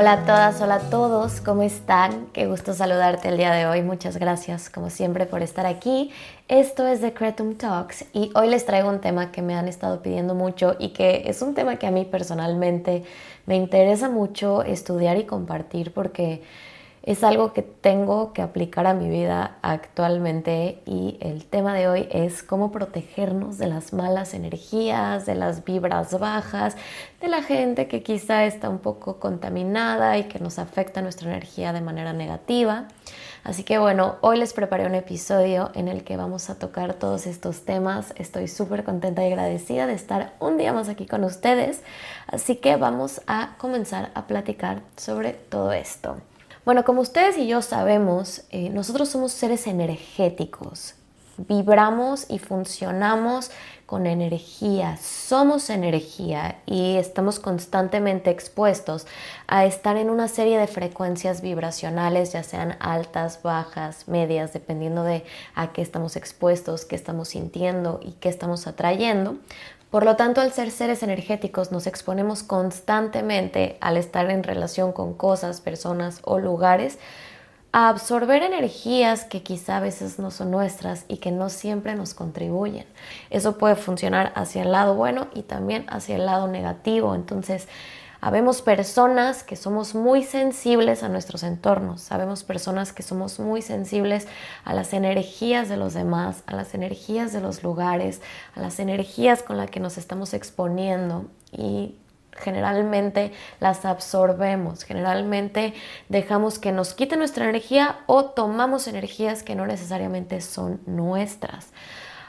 Hola a todas, hola a todos, ¿cómo están? Qué gusto saludarte el día de hoy. Muchas gracias, como siempre, por estar aquí. Esto es The Cretum Talks y hoy les traigo un tema que me han estado pidiendo mucho y que es un tema que a mí personalmente me interesa mucho estudiar y compartir porque es algo que tengo que aplicar a mi vida actualmente y el tema de hoy es cómo protegernos de las malas energías, de las vibras bajas, de la gente que quizá está un poco contaminada y que nos afecta nuestra energía de manera negativa. Así que bueno, hoy les preparé un episodio en el que vamos a tocar todos estos temas. Estoy súper contenta y agradecida de estar un día más aquí con ustedes. Así que vamos a comenzar a platicar sobre todo esto. Bueno, como ustedes y yo sabemos, eh, nosotros somos seres energéticos. Vibramos y funcionamos con energía, somos energía y estamos constantemente expuestos a estar en una serie de frecuencias vibracionales, ya sean altas, bajas, medias, dependiendo de a qué estamos expuestos, qué estamos sintiendo y qué estamos atrayendo. Por lo tanto, al ser seres energéticos nos exponemos constantemente al estar en relación con cosas, personas o lugares a absorber energías que quizá a veces no son nuestras y que no siempre nos contribuyen. Eso puede funcionar hacia el lado bueno y también hacia el lado negativo. Entonces, Habemos personas que somos muy sensibles a nuestros entornos, sabemos personas que somos muy sensibles a las energías de los demás, a las energías de los lugares, a las energías con las que nos estamos exponiendo. Y generalmente las absorbemos, generalmente dejamos que nos quite nuestra energía o tomamos energías que no necesariamente son nuestras.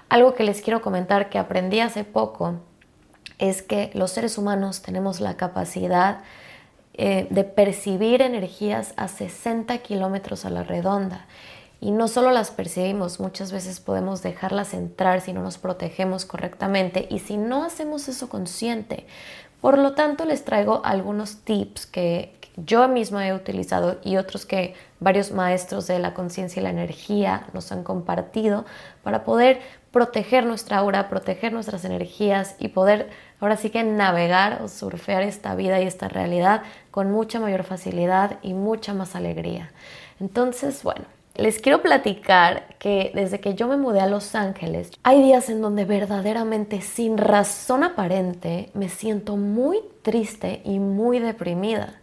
Algo que les quiero comentar que aprendí hace poco es que los seres humanos tenemos la capacidad eh, de percibir energías a 60 kilómetros a la redonda. Y no solo las percibimos, muchas veces podemos dejarlas entrar si no nos protegemos correctamente y si no hacemos eso consciente. Por lo tanto, les traigo algunos tips que yo misma he utilizado y otros que varios maestros de la conciencia y la energía nos han compartido para poder proteger nuestra aura, proteger nuestras energías y poder ahora sí que navegar o surfear esta vida y esta realidad con mucha mayor facilidad y mucha más alegría. Entonces, bueno, les quiero platicar que desde que yo me mudé a Los Ángeles, hay días en donde verdaderamente sin razón aparente me siento muy triste y muy deprimida.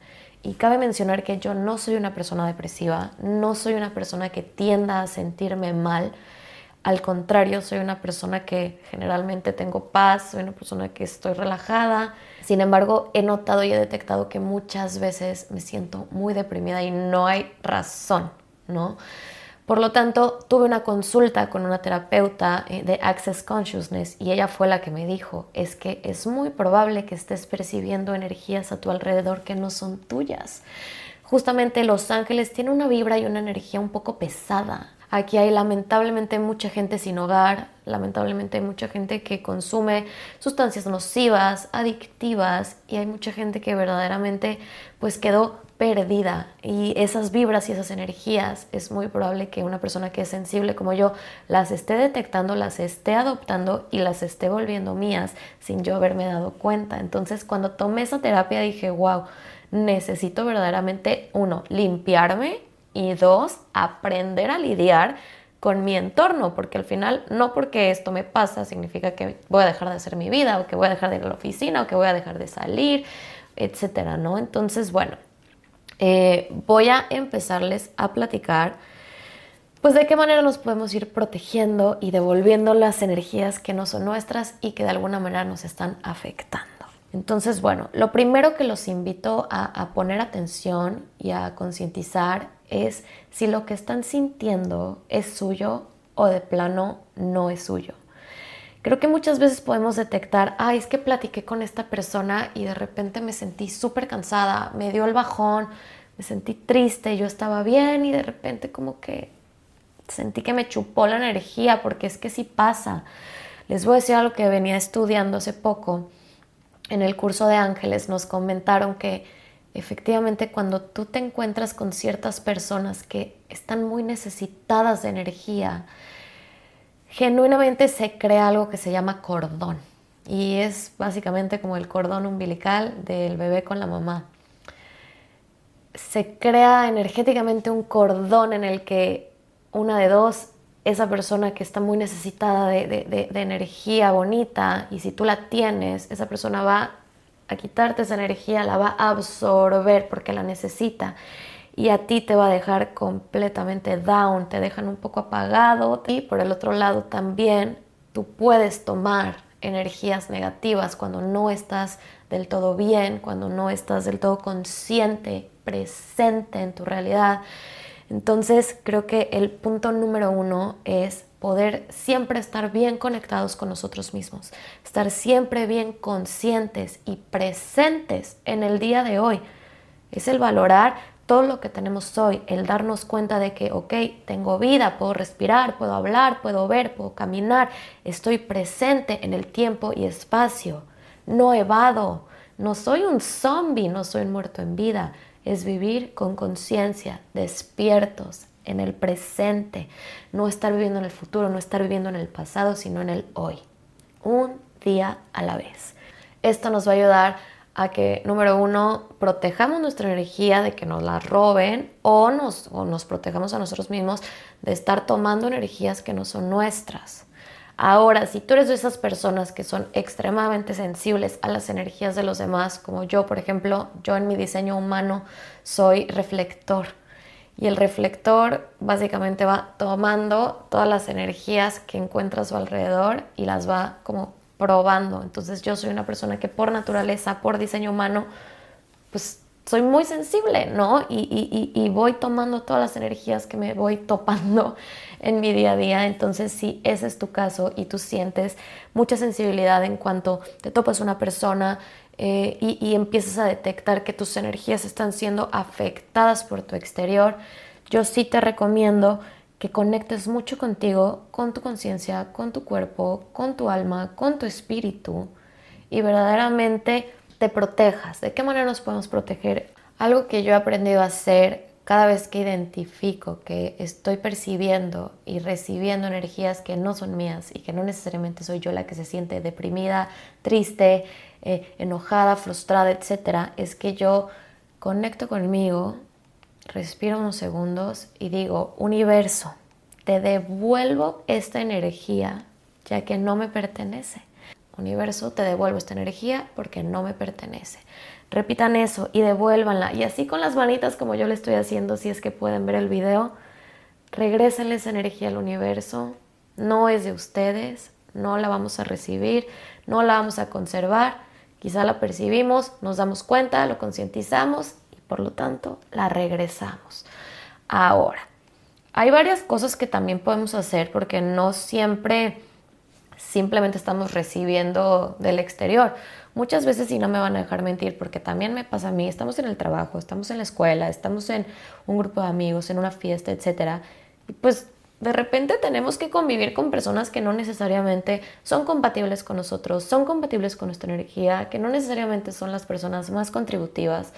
Y cabe mencionar que yo no soy una persona depresiva, no soy una persona que tienda a sentirme mal, al contrario, soy una persona que generalmente tengo paz, soy una persona que estoy relajada. Sin embargo, he notado y he detectado que muchas veces me siento muy deprimida y no hay razón, ¿no? Por lo tanto, tuve una consulta con una terapeuta eh, de Access Consciousness y ella fue la que me dijo, es que es muy probable que estés percibiendo energías a tu alrededor que no son tuyas. Justamente Los Ángeles tiene una vibra y una energía un poco pesada. Aquí hay lamentablemente mucha gente sin hogar, lamentablemente hay mucha gente que consume sustancias nocivas, adictivas y hay mucha gente que verdaderamente pues quedó perdida y esas vibras y esas energías es muy probable que una persona que es sensible como yo las esté detectando, las esté adoptando y las esté volviendo mías sin yo haberme dado cuenta. Entonces cuando tomé esa terapia dije, wow, necesito verdaderamente uno, limpiarme y dos, aprender a lidiar con mi entorno, porque al final no porque esto me pasa significa que voy a dejar de hacer mi vida o que voy a dejar de ir a la oficina o que voy a dejar de salir, etcétera, ¿no? Entonces, bueno, eh, voy a empezarles a platicar pues de qué manera nos podemos ir protegiendo y devolviendo las energías que no son nuestras y que de alguna manera nos están afectando. Entonces, bueno, lo primero que los invito a, poner atención y a concientizar es si lo que están sintiendo es suyo o de plano no es suyo. Creo que muchas veces podemos detectar, ay, es que platiqué con esta persona y de repente me sentí súper cansada, me dio el bajón, me sentí triste, yo estaba bien y de repente como que sentí que me chupó la energía, porque es que sí pasa. Les voy a decir algo que venía estudiando hace poco. En el curso de ángeles nos comentaron que efectivamente cuando tú te encuentras con ciertas personas que están muy necesitadas de energía, genuinamente se crea algo que se llama cordón. Y es básicamente como el cordón umbilical del bebé con la mamá. Se crea energéticamente un cordón en el que una de dos, esa persona que está muy necesitada de, energía bonita y si tú la tienes, esa persona va a quitarte esa energía, la va a absorber porque la necesita y a ti te va a dejar completamente down, te dejan un poco apagado y por el otro lado también tú puedes tomar energías negativas cuando no estás del todo bien, cuando no estás del todo consciente, presente en tu realidad. Entonces creo que el punto número uno es poder siempre estar bien conectados con nosotros mismos, estar siempre bien conscientes y presentes en el día de hoy. Es el valorar todo lo que tenemos hoy, el darnos cuenta de que, ok, tengo vida, puedo respirar, puedo hablar, puedo ver, puedo caminar, estoy presente en el tiempo y espacio, no evado, no soy un zombie, no soy muerto en vida, es vivir con conciencia, despiertos, en el presente, no estar viviendo en el futuro, no estar viviendo en el pasado, sino en el hoy, un día a la vez. Esto nos va a ayudar a que, número uno, protejamos nuestra energía de que nos la roben o nos, nos protejamos a nosotros mismos de estar tomando energías que no son nuestras. Ahora, si tú eres de esas personas que son extremadamente sensibles a las energías de los demás, como yo, por ejemplo, yo en mi diseño humano soy reflector. Y el reflector básicamente va tomando todas las energías que encuentra a su alrededor y las va como probando. Entonces yo soy una persona que por naturaleza, por diseño humano, pues soy muy sensible, ¿no? Y, voy tomando todas las energías que me voy topando en mi día a día. Entonces, si ese es tu caso y tú sientes mucha sensibilidad en cuanto te topas una persona eh, y, y empiezas a detectar que tus energías están siendo afectadas por tu exterior, yo sí te recomiendo que conectes mucho contigo, con tu conciencia, con tu cuerpo, con tu alma, con tu espíritu y verdaderamente te protejas. ¿De qué manera nos podemos proteger? Algo que yo he aprendido a hacer cada vez que identifico que estoy percibiendo y recibiendo energías que no son mías y que no necesariamente soy yo la que se siente deprimida, triste, eh, enojada, frustrada, etc., es que yo conecto conmigo, respiro unos segundos y digo, universo, te devuelvo esta energía ya que no me pertenece. Universo, te devuelvo esta energía porque no me pertenece. Repitan eso y devuélvanla. Y así con las manitas como yo le estoy haciendo, si es que pueden ver el video, regrésenle esa energía al universo. No es de ustedes, no la vamos a recibir, no la vamos a conservar. Quizá la percibimos, nos damos cuenta, lo concientizamos por lo tanto la regresamos. Ahora, hay varias cosas que también podemos hacer porque no siempre simplemente estamos recibiendo del exterior. Muchas veces, y no me van a dejar mentir, porque también me pasa a mí, estamos en el trabajo, estamos en la escuela, estamos en un grupo de amigos, en una fiesta, etc. Y pues de repente tenemos que convivir con personas que no necesariamente son compatibles con nosotros, son compatibles con nuestra energía, que no necesariamente son las personas más contributivas.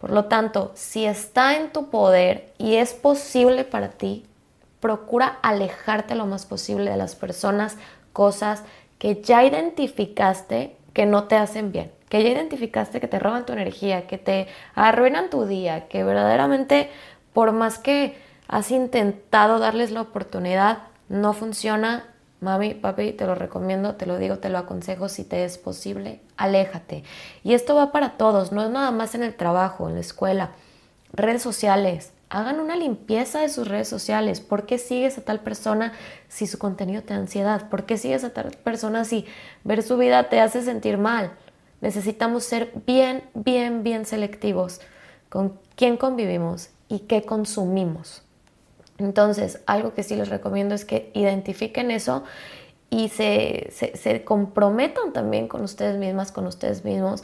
Por lo tanto, si está en tu poder y es posible para ti, procura alejarte lo más posible de las personas, cosas que ya identificaste que no te hacen bien, que ya identificaste que te roban tu energía, que te arruinan tu día, que verdaderamente por más que has intentado darles la oportunidad, no funciona, Mami, papi, te lo recomiendo, te lo digo, te lo aconsejo si te es posible, aléjate. Y esto va para todos, no es nada más en el trabajo, en la escuela, redes sociales. Hagan una limpieza de sus redes sociales. ¿Por qué sigues a tal persona si su contenido te da ansiedad? ¿Por qué sigues a tal persona si ver su vida te hace sentir mal? Necesitamos ser bien, bien, bien selectivos con quién convivimos y qué consumimos. Entonces, algo que sí les recomiendo es que identifiquen eso y se, se, comprometan también con ustedes mismas, con ustedes mismos,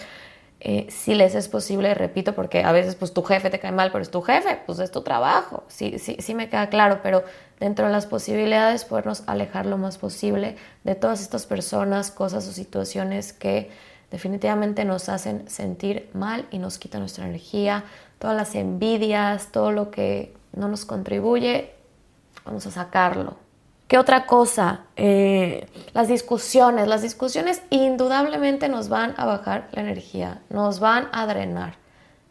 eh, si les es posible, repito, porque a veces pues tu jefe te cae mal, pero es tu jefe, pues es tu trabajo, sí, sí, sí me queda claro, pero dentro de las posibilidades podernos alejar lo más posible de todas estas personas, cosas o situaciones que definitivamente nos hacen sentir mal y nos quitan nuestra energía, todas las envidias, todo lo que no nos contribuye, vamos a sacarlo. ¿Qué otra cosa? Eh, las discusiones. Las discusiones indudablemente nos van a bajar la energía, nos van a drenar.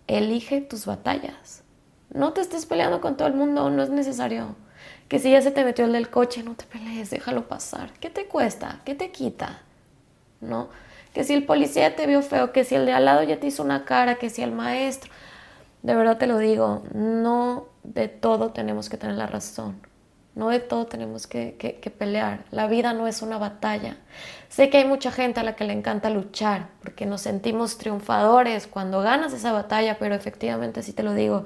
Elige tus batallas. No te estés peleando con todo el mundo, no es necesario. Que si ya se te metió el del coche, no te pelees, déjalo pasar. ¿Qué te cuesta? ¿Qué te quita? ¿No? Que si el policía te vio feo, que si el de al lado ya te hizo una cara, que si el maestro. De verdad te lo digo, no de todo tenemos que tener la razón. No de todo tenemos que, pelear. La vida no es una batalla. Sé que hay mucha gente a la que le encanta luchar porque nos sentimos triunfadores cuando ganas esa batalla, pero efectivamente, si te lo digo,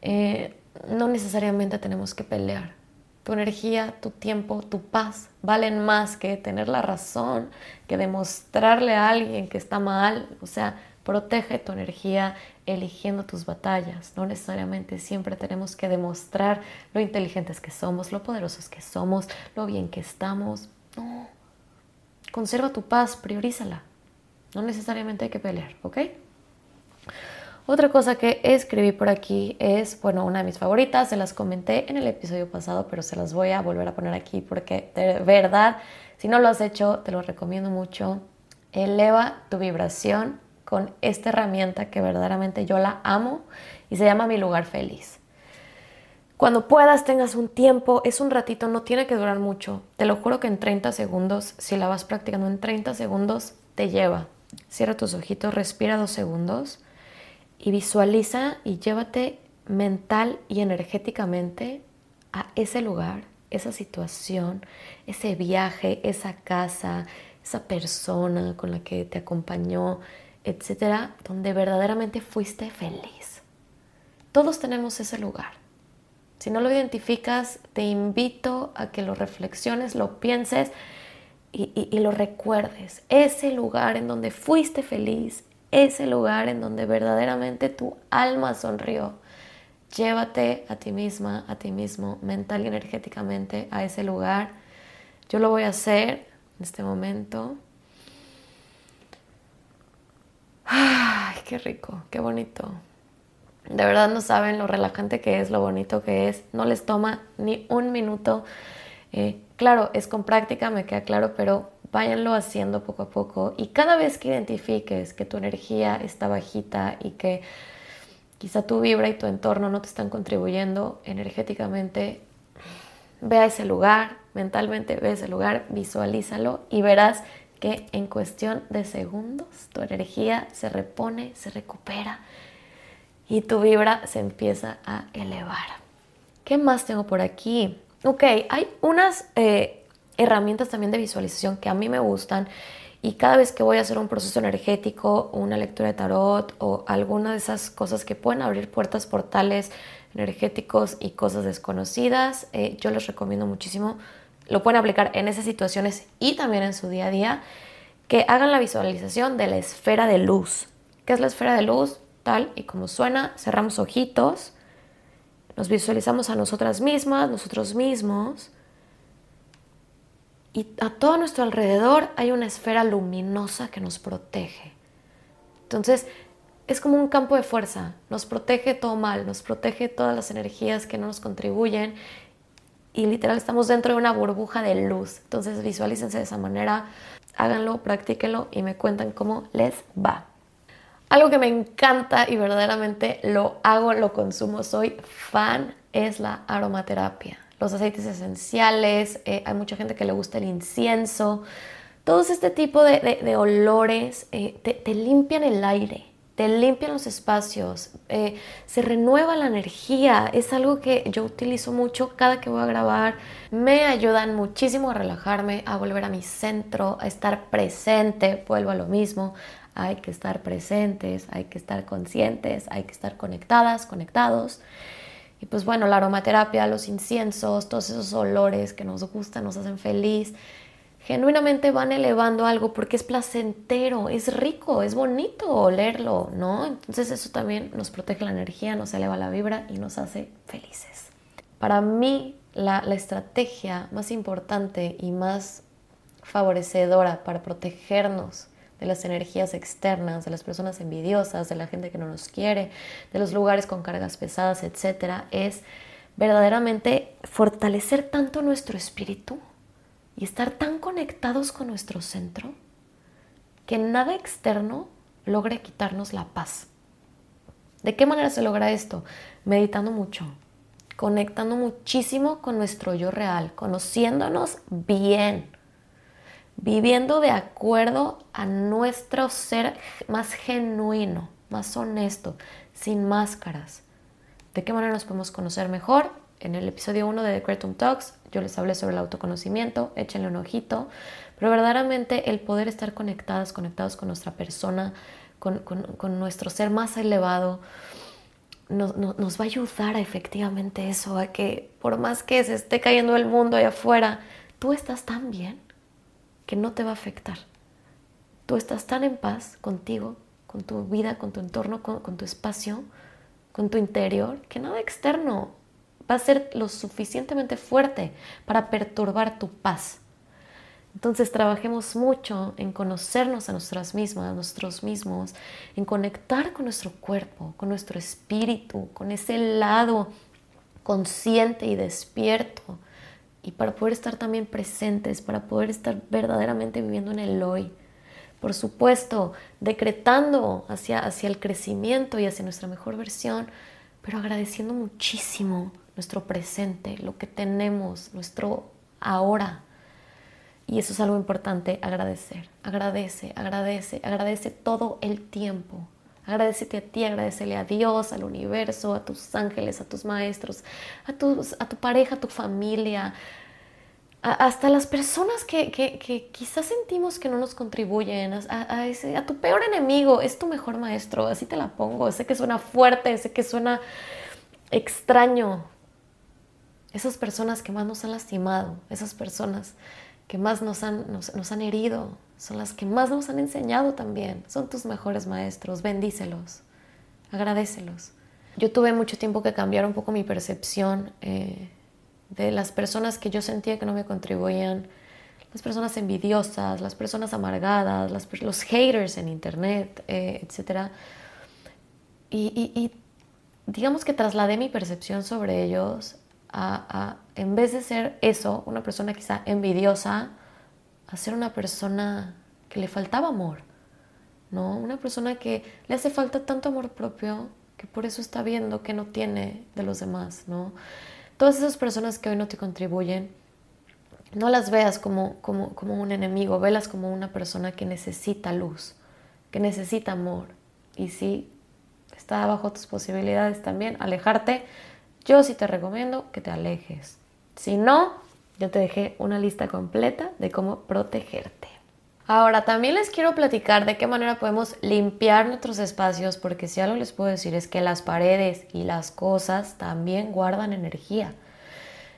eh, no necesariamente tenemos que pelear. Tu energía, tu tiempo, tu paz valen más que tener la razón, que demostrarle a alguien que está mal. O sea, protege tu energía eligiendo tus batallas. No necesariamente siempre tenemos que demostrar lo inteligentes que somos, lo poderosos que somos, lo bien que estamos. No. Conserva tu paz, priorízala. No necesariamente hay que pelear, ¿ok? Otra cosa que escribí por aquí es, bueno, una de mis favoritas, se las comenté en el episodio pasado, pero se las voy a volver a poner aquí porque de verdad, si no lo has hecho, te lo recomiendo mucho. Eleva tu vibración con esta herramienta que verdaderamente yo la amo y se llama Mi lugar feliz. Cuando puedas, tengas un tiempo, es un ratito, no tiene que durar mucho. Te lo juro que en 30 segundos, si la vas practicando en 30 segundos, te lleva. Cierra tus ojitos, respira dos segundos y visualiza y llévate mental y energéticamente a ese lugar, esa situación, ese viaje, esa casa, esa persona con la que te acompañó, etcétera, donde verdaderamente fuiste feliz. Todos tenemos ese lugar. Si no lo identificas, te invito a que lo reflexiones, lo pienses y, y, lo recuerdes. Ese lugar en donde fuiste feliz, ese lugar en donde verdaderamente tu alma sonrió. Llévate a ti misma, a ti mismo, mental y energéticamente a ese lugar. Yo lo voy a hacer en este momento. Ay, qué rico, qué bonito. De verdad no saben lo relajante que es, lo bonito que es. No les toma ni un minuto. Eh, claro, es con práctica, me queda claro, pero váyanlo haciendo poco a poco. Y cada vez que identifiques que tu energía está bajita y que quizá tu vibra y tu entorno no te están contribuyendo energéticamente, ve a ese lugar, mentalmente ve a ese lugar, visualízalo y verás en cuestión de segundos tu energía se repone, se recupera y tu vibra se empieza a elevar. ¿Qué más tengo por aquí? Ok, hay unas eh, herramientas también de visualización que a mí me gustan y cada vez que voy a hacer un proceso energético, una lectura de tarot o alguna de esas cosas que pueden abrir puertas, portales energéticos y cosas desconocidas, eh, yo les recomiendo muchísimo lo pueden aplicar en esas situaciones y también en su día a día, que hagan la visualización de la esfera de luz. ¿Qué es la esfera de luz? Tal y como suena, cerramos ojitos, nos visualizamos a nosotras mismas, nosotros mismos, y a todo nuestro alrededor hay una esfera luminosa que nos protege. Entonces, es como un campo de fuerza, nos protege todo mal, nos protege todas las energías que no nos contribuyen y literal estamos dentro de una burbuja de luz. Entonces visualícense de esa manera, háganlo, practíquenlo y me cuentan cómo les va. Algo que me encanta y verdaderamente lo hago, lo consumo, soy fan, es la aromaterapia. Los aceites esenciales, eh, hay mucha gente que le gusta el incienso. Todos este tipo de, olores eh, te limpian el aire, te limpian los espacios, eh, se renueva la energía. Es algo que yo utilizo mucho cada que voy a grabar. Me ayudan muchísimo a relajarme, a volver a mi centro, a estar presente. Vuelvo a lo mismo. Hay que estar presentes, hay que estar conscientes, hay que estar conectadas, conectados. Y pues bueno, la aromaterapia, los inciensos, todos esos olores que nos gustan, nos hacen feliz, genuinamente van elevando algo porque es placentero, es rico, es bonito olerlo, ¿no? Entonces eso también nos protege la energía, nos eleva la vibra y nos hace felices. Para mí, la, la estrategia más importante y más favorecedora para protegernos de las energías externas, de las personas envidiosas, de la gente que no nos quiere, de los lugares con cargas pesadas, etcétera, es verdaderamente fortalecer tanto nuestro espíritu y estar tan conectados con nuestro centro que nada externo logre quitarnos la paz. ¿De qué manera se logra esto? Meditando mucho, conectando muchísimo con nuestro yo real, conociéndonos bien, viviendo de acuerdo a nuestro ser más genuino, más honesto, sin máscaras. ¿De qué manera nos podemos conocer mejor? En el episodio 1 de The Creatum Talks yo les hablé sobre el autoconocimiento, échenle un ojito, pero verdaderamente el poder estar conectadas, conectados con nuestra persona, con, nuestro ser más elevado, nos, nos, va a ayudar a efectivamente eso, a que por más que se esté cayendo el mundo allá afuera, tú estás tan bien que no te va a afectar. Tú estás tan en paz contigo, con tu vida, con tu entorno, con tu espacio, con tu interior, que nada externo va a ser lo suficientemente fuerte para perturbar tu paz. Entonces trabajemos mucho en conocernos a nosotras mismas, a nosotros mismos, en conectar con nuestro cuerpo, con nuestro espíritu, con ese lado consciente y despierto. Y para poder estar también presentes, para poder estar verdaderamente viviendo en el hoy. Por supuesto, decretando hacia, hacia el crecimiento y hacia nuestra mejor versión, pero agradeciendo muchísimo nuestro presente, lo que tenemos, nuestro ahora. Y eso es algo importante, agradecer. Agradece, agradece, agradece todo el tiempo. Agradecete a ti, agradecele a Dios, al universo, a tus ángeles, a tus maestros, a, tus, a tu pareja, a tu familia, hasta las personas que, que, quizás sentimos que no nos contribuyen, a, a tu peor enemigo, es tu mejor maestro, así te la pongo. Sé que suena fuerte, sé que suena extraño, esas personas que más nos han lastimado, esas personas que más nos han, nos, han herido, son las que más nos han enseñado también. Son tus mejores maestros, bendícelos, agradecelos. Yo tuve mucho tiempo que cambiar un poco mi percepción eh, de las personas que yo sentía que no me contribuían, las personas envidiosas, las personas amargadas, los haters en internet, eh, etc. y digamos que trasladé mi percepción sobre ellos a, en vez de ser eso, una persona quizá envidiosa, a ser una persona que le faltaba amor, ¿no? Una persona que le hace falta tanto amor propio que por eso está viendo que no tiene de los demás, ¿no? Todas esas personas que hoy no te contribuyen, no las veas como, como, como un enemigo, velas como una persona que necesita luz, que necesita amor. Y si está bajo tus posibilidades también, alejarte, yo sí te recomiendo que te alejes. Si no, yo te dejé una lista completa de cómo protegerte. Ahora, también les quiero platicar de qué manera podemos limpiar nuestros espacios, porque si algo les puedo decir es que las paredes y las cosas también guardan energía.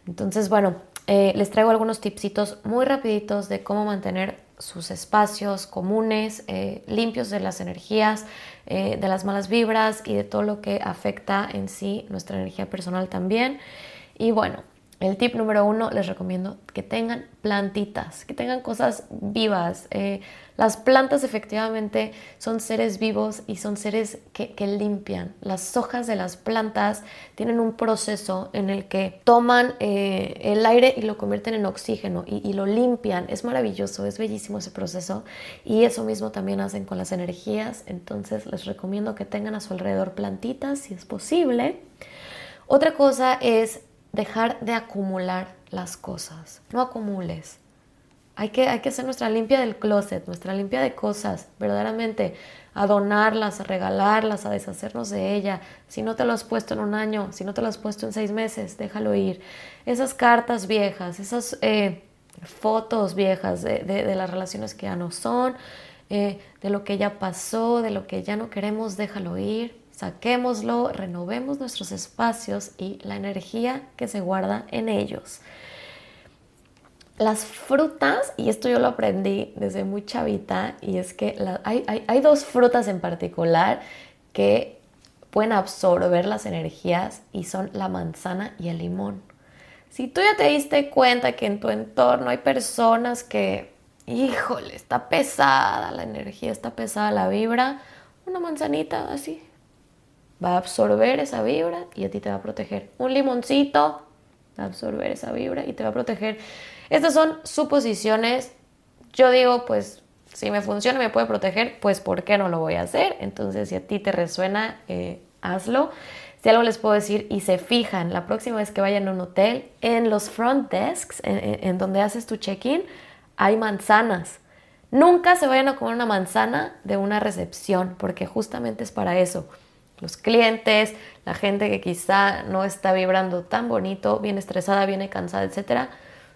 Entonces, bueno, eh, les traigo algunos tipsitos muy rapiditos de cómo mantener sus espacios comunes eh, limpios de las energías, eh, de las malas vibras y de todo lo que afecta en sí nuestra energía personal también. Y bueno, el tip número uno, les recomiendo que tengan plantitas, que tengan cosas vivas. Eh, las plantas efectivamente son seres vivos y son seres que, limpian. Las hojas de las plantas tienen un proceso en el que toman eh, el aire y lo convierten en oxígeno y, y, lo limpian. Es maravilloso, es bellísimo ese proceso y eso mismo también hacen con las energías. Entonces les recomiendo que tengan a su alrededor plantitas si es posible. Otra cosa es dejar de acumular las cosas. No acumules. Hay que, hay que hacer nuestra limpia del closet, nuestra limpia de cosas, verdaderamente, a donarlas, a regalarlas, a deshacernos de ella. Si no te lo has puesto en un año, si no te lo has puesto en seis meses, déjalo ir. Esas cartas viejas, esas eh, fotos viejas de, las relaciones que ya no son, eh, de lo que ya pasó, de lo que ya no queremos, déjalo ir saquémoslo, renovemos nuestros espacios y la energía que se guarda en ellos. Las frutas, y esto yo lo aprendí desde muy chavita, y es que hay, dos frutas en particular que pueden absorber las energías y son la manzana y el limón. Si tú ya te diste cuenta que en tu entorno hay personas que, híjole, está pesada la energía, está pesada la vibra, una manzanita así va a absorber esa vibra y a ti te va a proteger. Un limoncito va a absorber esa vibra y te va a proteger. Estas son suposiciones. Yo digo, pues, si me funciona me puede proteger, pues, ¿por qué no lo voy a hacer? Entonces, si a ti te resuena, eh, hazlo. Si algo les puedo decir y se fijan la próxima vez que vayan a un hotel, en los front desks, en, donde haces tu check-in, hay manzanas. Nunca se vayan a comer una manzana de una recepción, porque justamente es para eso. Los clientes, la gente que quizá no está vibrando tan bonito, viene estresada, viene cansada, etcétera,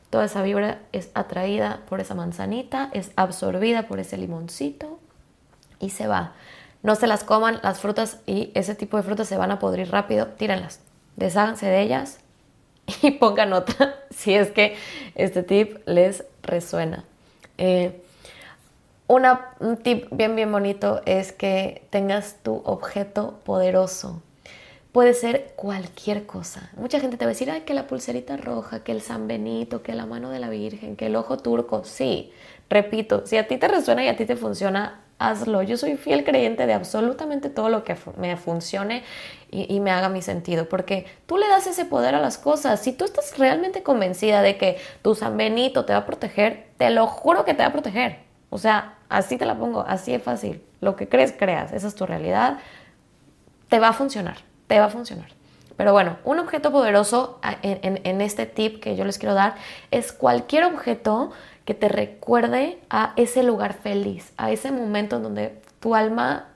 toda esa vibra es atraída por esa manzanita, es absorbida por ese limoncito y se va. No se las coman las frutas y ese tipo de frutas se van a podrir rápido, tírenlas, desháganse de ellas y pongan otra si es que este tip les resuena. Eh, un tip bien, bien bonito es que tengas tu objeto poderoso. Puede ser cualquier cosa. Mucha gente te va a decir, que la pulserita roja, que el San Benito, que la mano de la Virgen, que el ojo turco. Sí, repito, si a ti te resuena y a ti te funciona, hazlo. Yo soy fiel creyente de absolutamente todo lo que me funcione y, y, me haga mi sentido, porque tú le das ese poder a las cosas. Si tú estás realmente convencida de que tu San Benito te va a proteger, te lo juro que te va a proteger. O sea, así te la pongo, así es fácil. Lo que crees, creas, esa es tu realidad. Te va a funcionar, te va a funcionar. Pero bueno, un objeto poderoso en, este tip que yo les quiero dar es cualquier objeto que te recuerde a ese lugar feliz, a ese momento en donde tu alma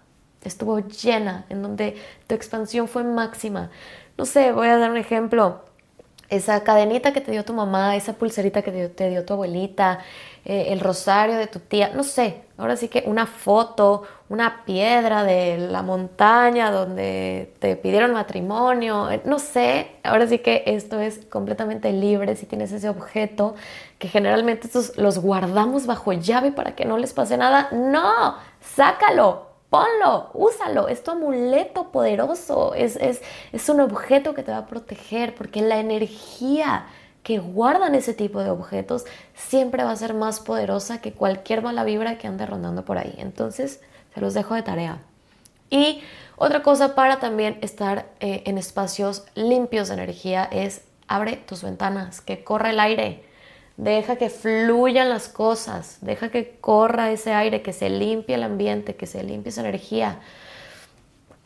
estuvo llena, en donde tu expansión fue máxima. No sé, voy a dar un ejemplo. Esa cadenita que te dio tu mamá, esa pulserita que te dio tu abuelita, eh, el rosario de tu tía, no sé, ahora sí que una foto, una piedra de la montaña donde te pidieron matrimonio, eh, no sé, ahora sí que esto es completamente libre si tienes ese objeto que generalmente estos los guardamos bajo llave para que no les pase nada, no, sácalo, ponlo, úsalo, es tu amuleto poderoso, es, es, es un objeto que te va a proteger porque la energía que guardan ese tipo de objetos siempre va a ser más poderosa que cualquier mala vibra que ande rondando por ahí. Entonces, se los dejo de tarea. Y otra cosa para también estar eh, en espacios limpios de energía es abre tus ventanas, que corra el aire, deja que fluyan las cosas, deja que corra ese aire, que se limpie el ambiente, que se limpie esa energía.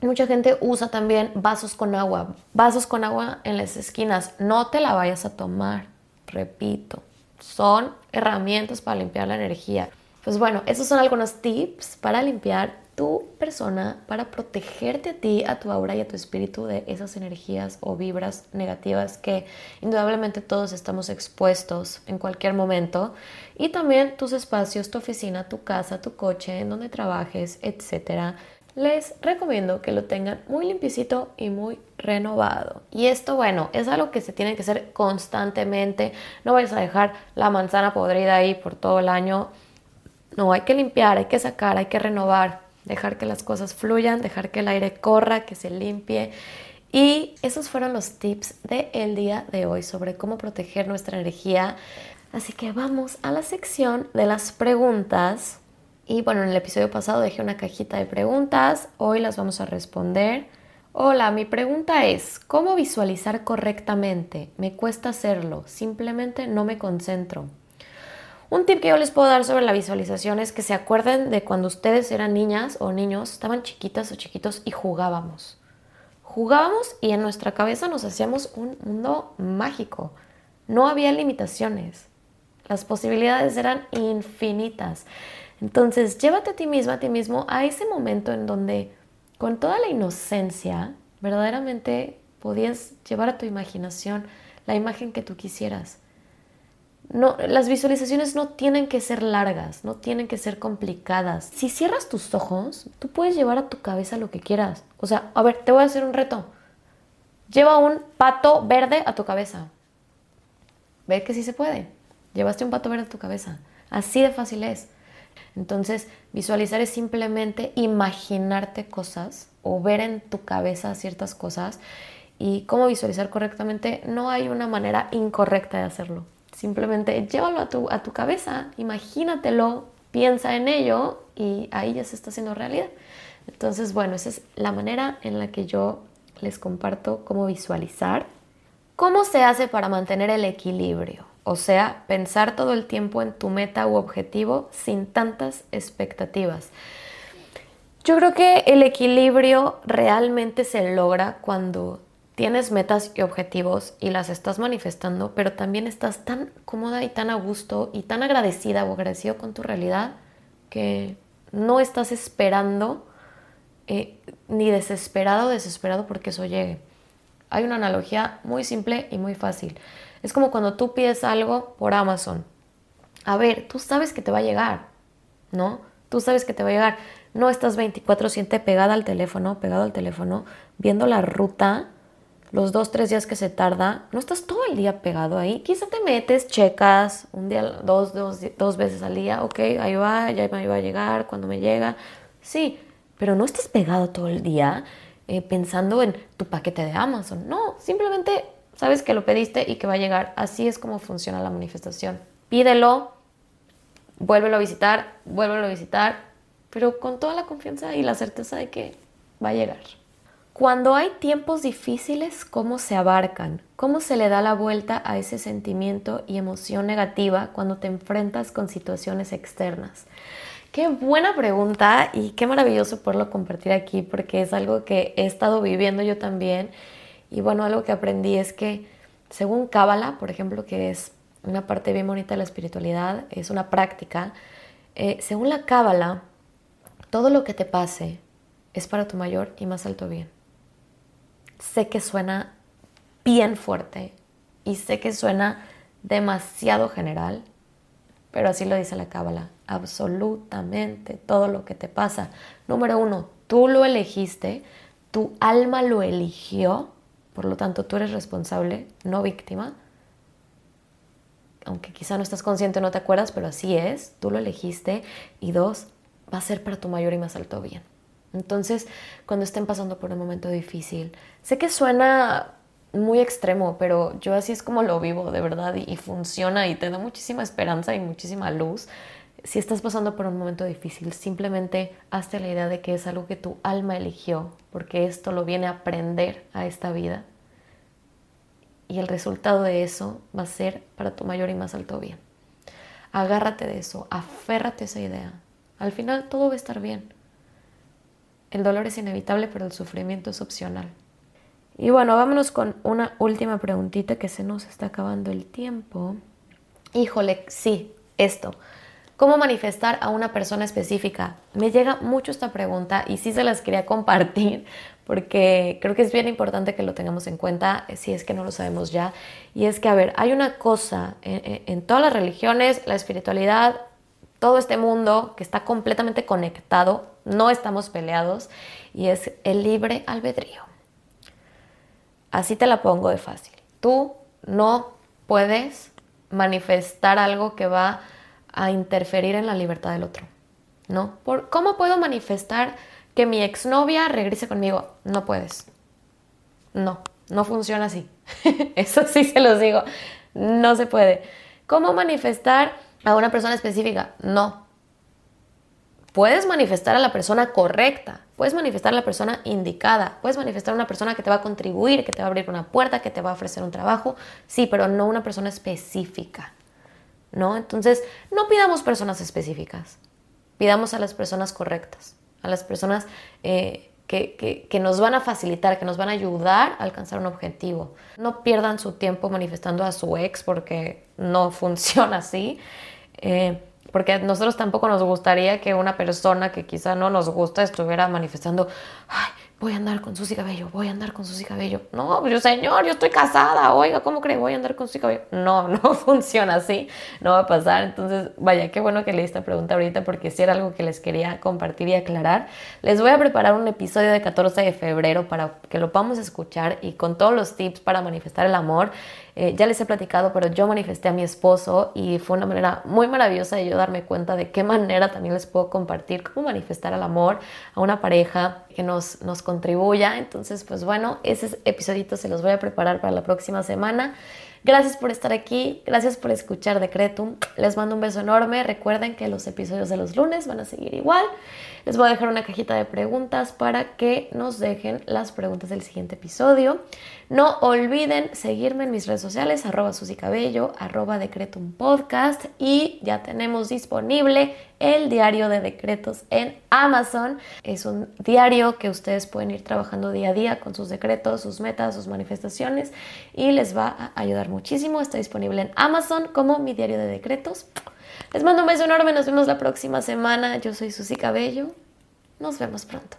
Mucha gente usa también vasos con agua, vasos con agua en las esquinas. No te la vayas a tomar, repito, son herramientas para limpiar la energía. Pues bueno, esos son algunos tips para limpiar tu persona, para protegerte a ti, a tu aura y a tu espíritu de esas energías o vibras negativas que indudablemente todos estamos expuestos en cualquier momento. Y también tus espacios, tu oficina, tu casa, tu coche, en donde trabajes, etcétera les recomiendo que lo tengan muy limpiecito y muy renovado. Y esto, bueno, es algo que se tiene que hacer constantemente. No vayas a dejar la manzana podrida ahí por todo el año. No, hay que limpiar, hay que sacar, hay que renovar, dejar que las cosas fluyan, dejar que el aire corra, que se limpie. Y esos fueron los tips del día de hoy sobre cómo proteger nuestra energía. Así que vamos a la sección de las preguntas y bueno, en el episodio pasado dejé una cajita de preguntas, hoy las vamos a responder. Hola, mi pregunta es, ¿cómo visualizar correctamente? Me cuesta hacerlo, simplemente no me concentro. Un tip que yo les puedo dar sobre la visualización es que se acuerden de cuando ustedes eran niñas o niños, estaban chiquitas o chiquitos y jugábamos. Jugábamos y en nuestra cabeza nos hacíamos un mundo mágico. No había limitaciones. Las posibilidades eran infinitas. Entonces, llévate a ti misma, a ti mismo, a ese momento en donde con toda la inocencia, verdaderamente podías llevar a tu imaginación la imagen que tú quisieras. No, las visualizaciones no tienen que ser largas, no tienen que ser complicadas. Si cierras tus ojos, tú puedes llevar a tu cabeza lo que quieras. O sea, a ver, te voy a hacer un reto. Lleva un pato verde a tu cabeza. Ve que sí se puede. Llevaste un pato verde a tu cabeza. Así de fácil es. Entonces, visualizar es simplemente imaginarte cosas o ver en tu cabeza ciertas cosas. Y cómo visualizar correctamente, no hay una manera incorrecta de hacerlo. Simplemente llévalo a tu, a tu cabeza, imagínatelo, piensa en ello y ahí ya se está haciendo realidad. Entonces, bueno, esa es la manera en la que yo les comparto cómo visualizar. ¿Cómo se hace para mantener el equilibrio? O sea, pensar todo el tiempo en tu meta u objetivo sin tantas expectativas. Yo creo que el equilibrio realmente se logra cuando tienes metas y objetivos y las estás manifestando, pero también estás tan cómoda y tan a gusto y tan agradecida o agradecido con tu realidad que no estás esperando eh, ni desesperado desesperado porque eso llegue. Hay una analogía muy simple y muy fácil. Es como cuando tú pides algo por Amazon. A ver, tú sabes que te va a llegar, ¿no? Tú sabes que te va a llegar. No estás 24/7 pegada al teléfono, pegado al teléfono, viendo la ruta los dos, tres días que se tarda, no estás todo el día pegado ahí. Quizá te metes, checas un día, dos, dos, dos veces al día, ok, ahí va, ya me va a llegar, cuando me llega. Sí, pero no estás pegado todo el día eh, pensando en tu paquete de Amazon. No, simplemente sabes que lo pediste y que va a llegar. Así es como funciona la manifestación. Pídelo, vuélvelo a visitar, vuélvelo a visitar, pero con toda la confianza y la certeza de que va a llegar. Cuando hay tiempos difíciles, ¿cómo se abarcan? ¿Cómo se le da la vuelta a ese sentimiento y emoción negativa cuando te enfrentas con situaciones externas? Qué buena pregunta y qué maravilloso poderlo compartir aquí porque es algo que he estado viviendo yo también. Y bueno, algo que aprendí es que según Cábala, por ejemplo, que es una parte bien bonita de la espiritualidad, es una práctica, eh, según la Cábala, todo lo que te pase es para tu mayor y más alto bien sé que suena bien fuerte y sé que suena demasiado general, pero así lo dice la cábala. Absolutamente todo lo que te pasa. Número uno, tú lo elegiste, tu alma lo eligió, por lo tanto tú eres responsable, no víctima. Aunque quizá no estás consciente, no te acuerdas, pero así es, tú lo elegiste. Y dos, va a ser para tu mayor y más alto bien. Entonces, cuando estén pasando por un momento difícil, sé que suena muy extremo, pero yo así es como lo vivo, de verdad, y, funciona y te da muchísima esperanza y muchísima luz. Si estás pasando por un momento difícil, simplemente hazte la idea de que es algo que tu alma eligió, porque esto lo viene a aprender a esta vida. Y el resultado de eso va a ser para tu mayor y más alto bien. Agárrate de eso, aférrate a esa idea. Al final todo va a estar bien. El dolor es inevitable, pero el sufrimiento es opcional. Y bueno, vámonos con una última preguntita que se nos está acabando el tiempo. Híjole, sí, esto. ¿Cómo manifestar a una persona específica? Me llega mucho esta pregunta y sí se las quería compartir porque creo que es bien importante que lo tengamos en cuenta si es que no lo sabemos ya. Y es que, a ver, hay una cosa en, en todas las religiones, la espiritualidad, todo este mundo que está completamente conectado, no estamos peleados, y es el libre albedrío. Así te la pongo de fácil. Tú no puedes manifestar algo que va a interferir en la libertad del otro. ¿No? ¿Por, ¿Cómo puedo manifestar que mi exnovia regrese conmigo? No puedes. No, no funciona así. Eso sí se los digo. No se puede. ¿Cómo manifestar a una persona específica. No. Puedes manifestar a la persona correcta, puedes manifestar a la persona indicada, puedes manifestar a una persona que te va a contribuir, que te va a abrir una puerta, que te va a ofrecer un trabajo, sí, pero no una persona específica. ¿No? Entonces, no pidamos personas específicas, pidamos a las personas correctas, a las personas eh, que, que, nos van a facilitar, que nos van a ayudar a alcanzar un objetivo. No pierdan su tiempo manifestando a su ex porque no funciona así. Eh, porque a nosotros tampoco nos gustaría que una persona que quizá no nos gusta estuviera manifestando, voy a andar con Susy Cabello, voy a andar con Susy Cabello. No, pero señor, yo estoy casada, oiga, ¿cómo cree? Voy a andar con Susy Cabello. No, no funciona así, no va a pasar. Entonces, vaya, qué bueno que leí esta pregunta ahorita porque si era algo que les quería compartir y aclarar. Les voy a preparar un episodio de 14 de febrero para que lo podamos escuchar y con todos los tips para manifestar el amor. Eh, ya les he platicado, pero yo manifesté a mi esposo y fue una manera muy maravillosa de yo darme cuenta de qué manera también les puedo compartir cómo manifestar el amor a una pareja que nos, nos contribuya. Entonces, pues bueno, ese episodito se los voy a preparar para la próxima semana. Gracias por estar aquí, gracias por escuchar Decretum. Les mando un beso enorme. Recuerden que los episodios de los lunes van a seguir igual. Les voy a dejar una cajita de preguntas para que nos dejen las preguntas del siguiente episodio. No olviden seguirme en mis redes sociales, arroba Cabello, arroba y ya tenemos disponible el diario de decretos en Amazon. Es un diario que ustedes pueden ir trabajando día a día con sus decretos, sus metas, sus manifestaciones y les va a ayudar muchísimo. Está disponible en Amazon como mi diario de decretos. Les mando un beso enorme, nos vemos la próxima semana. Yo soy Susi Cabello. Nos vemos pronto.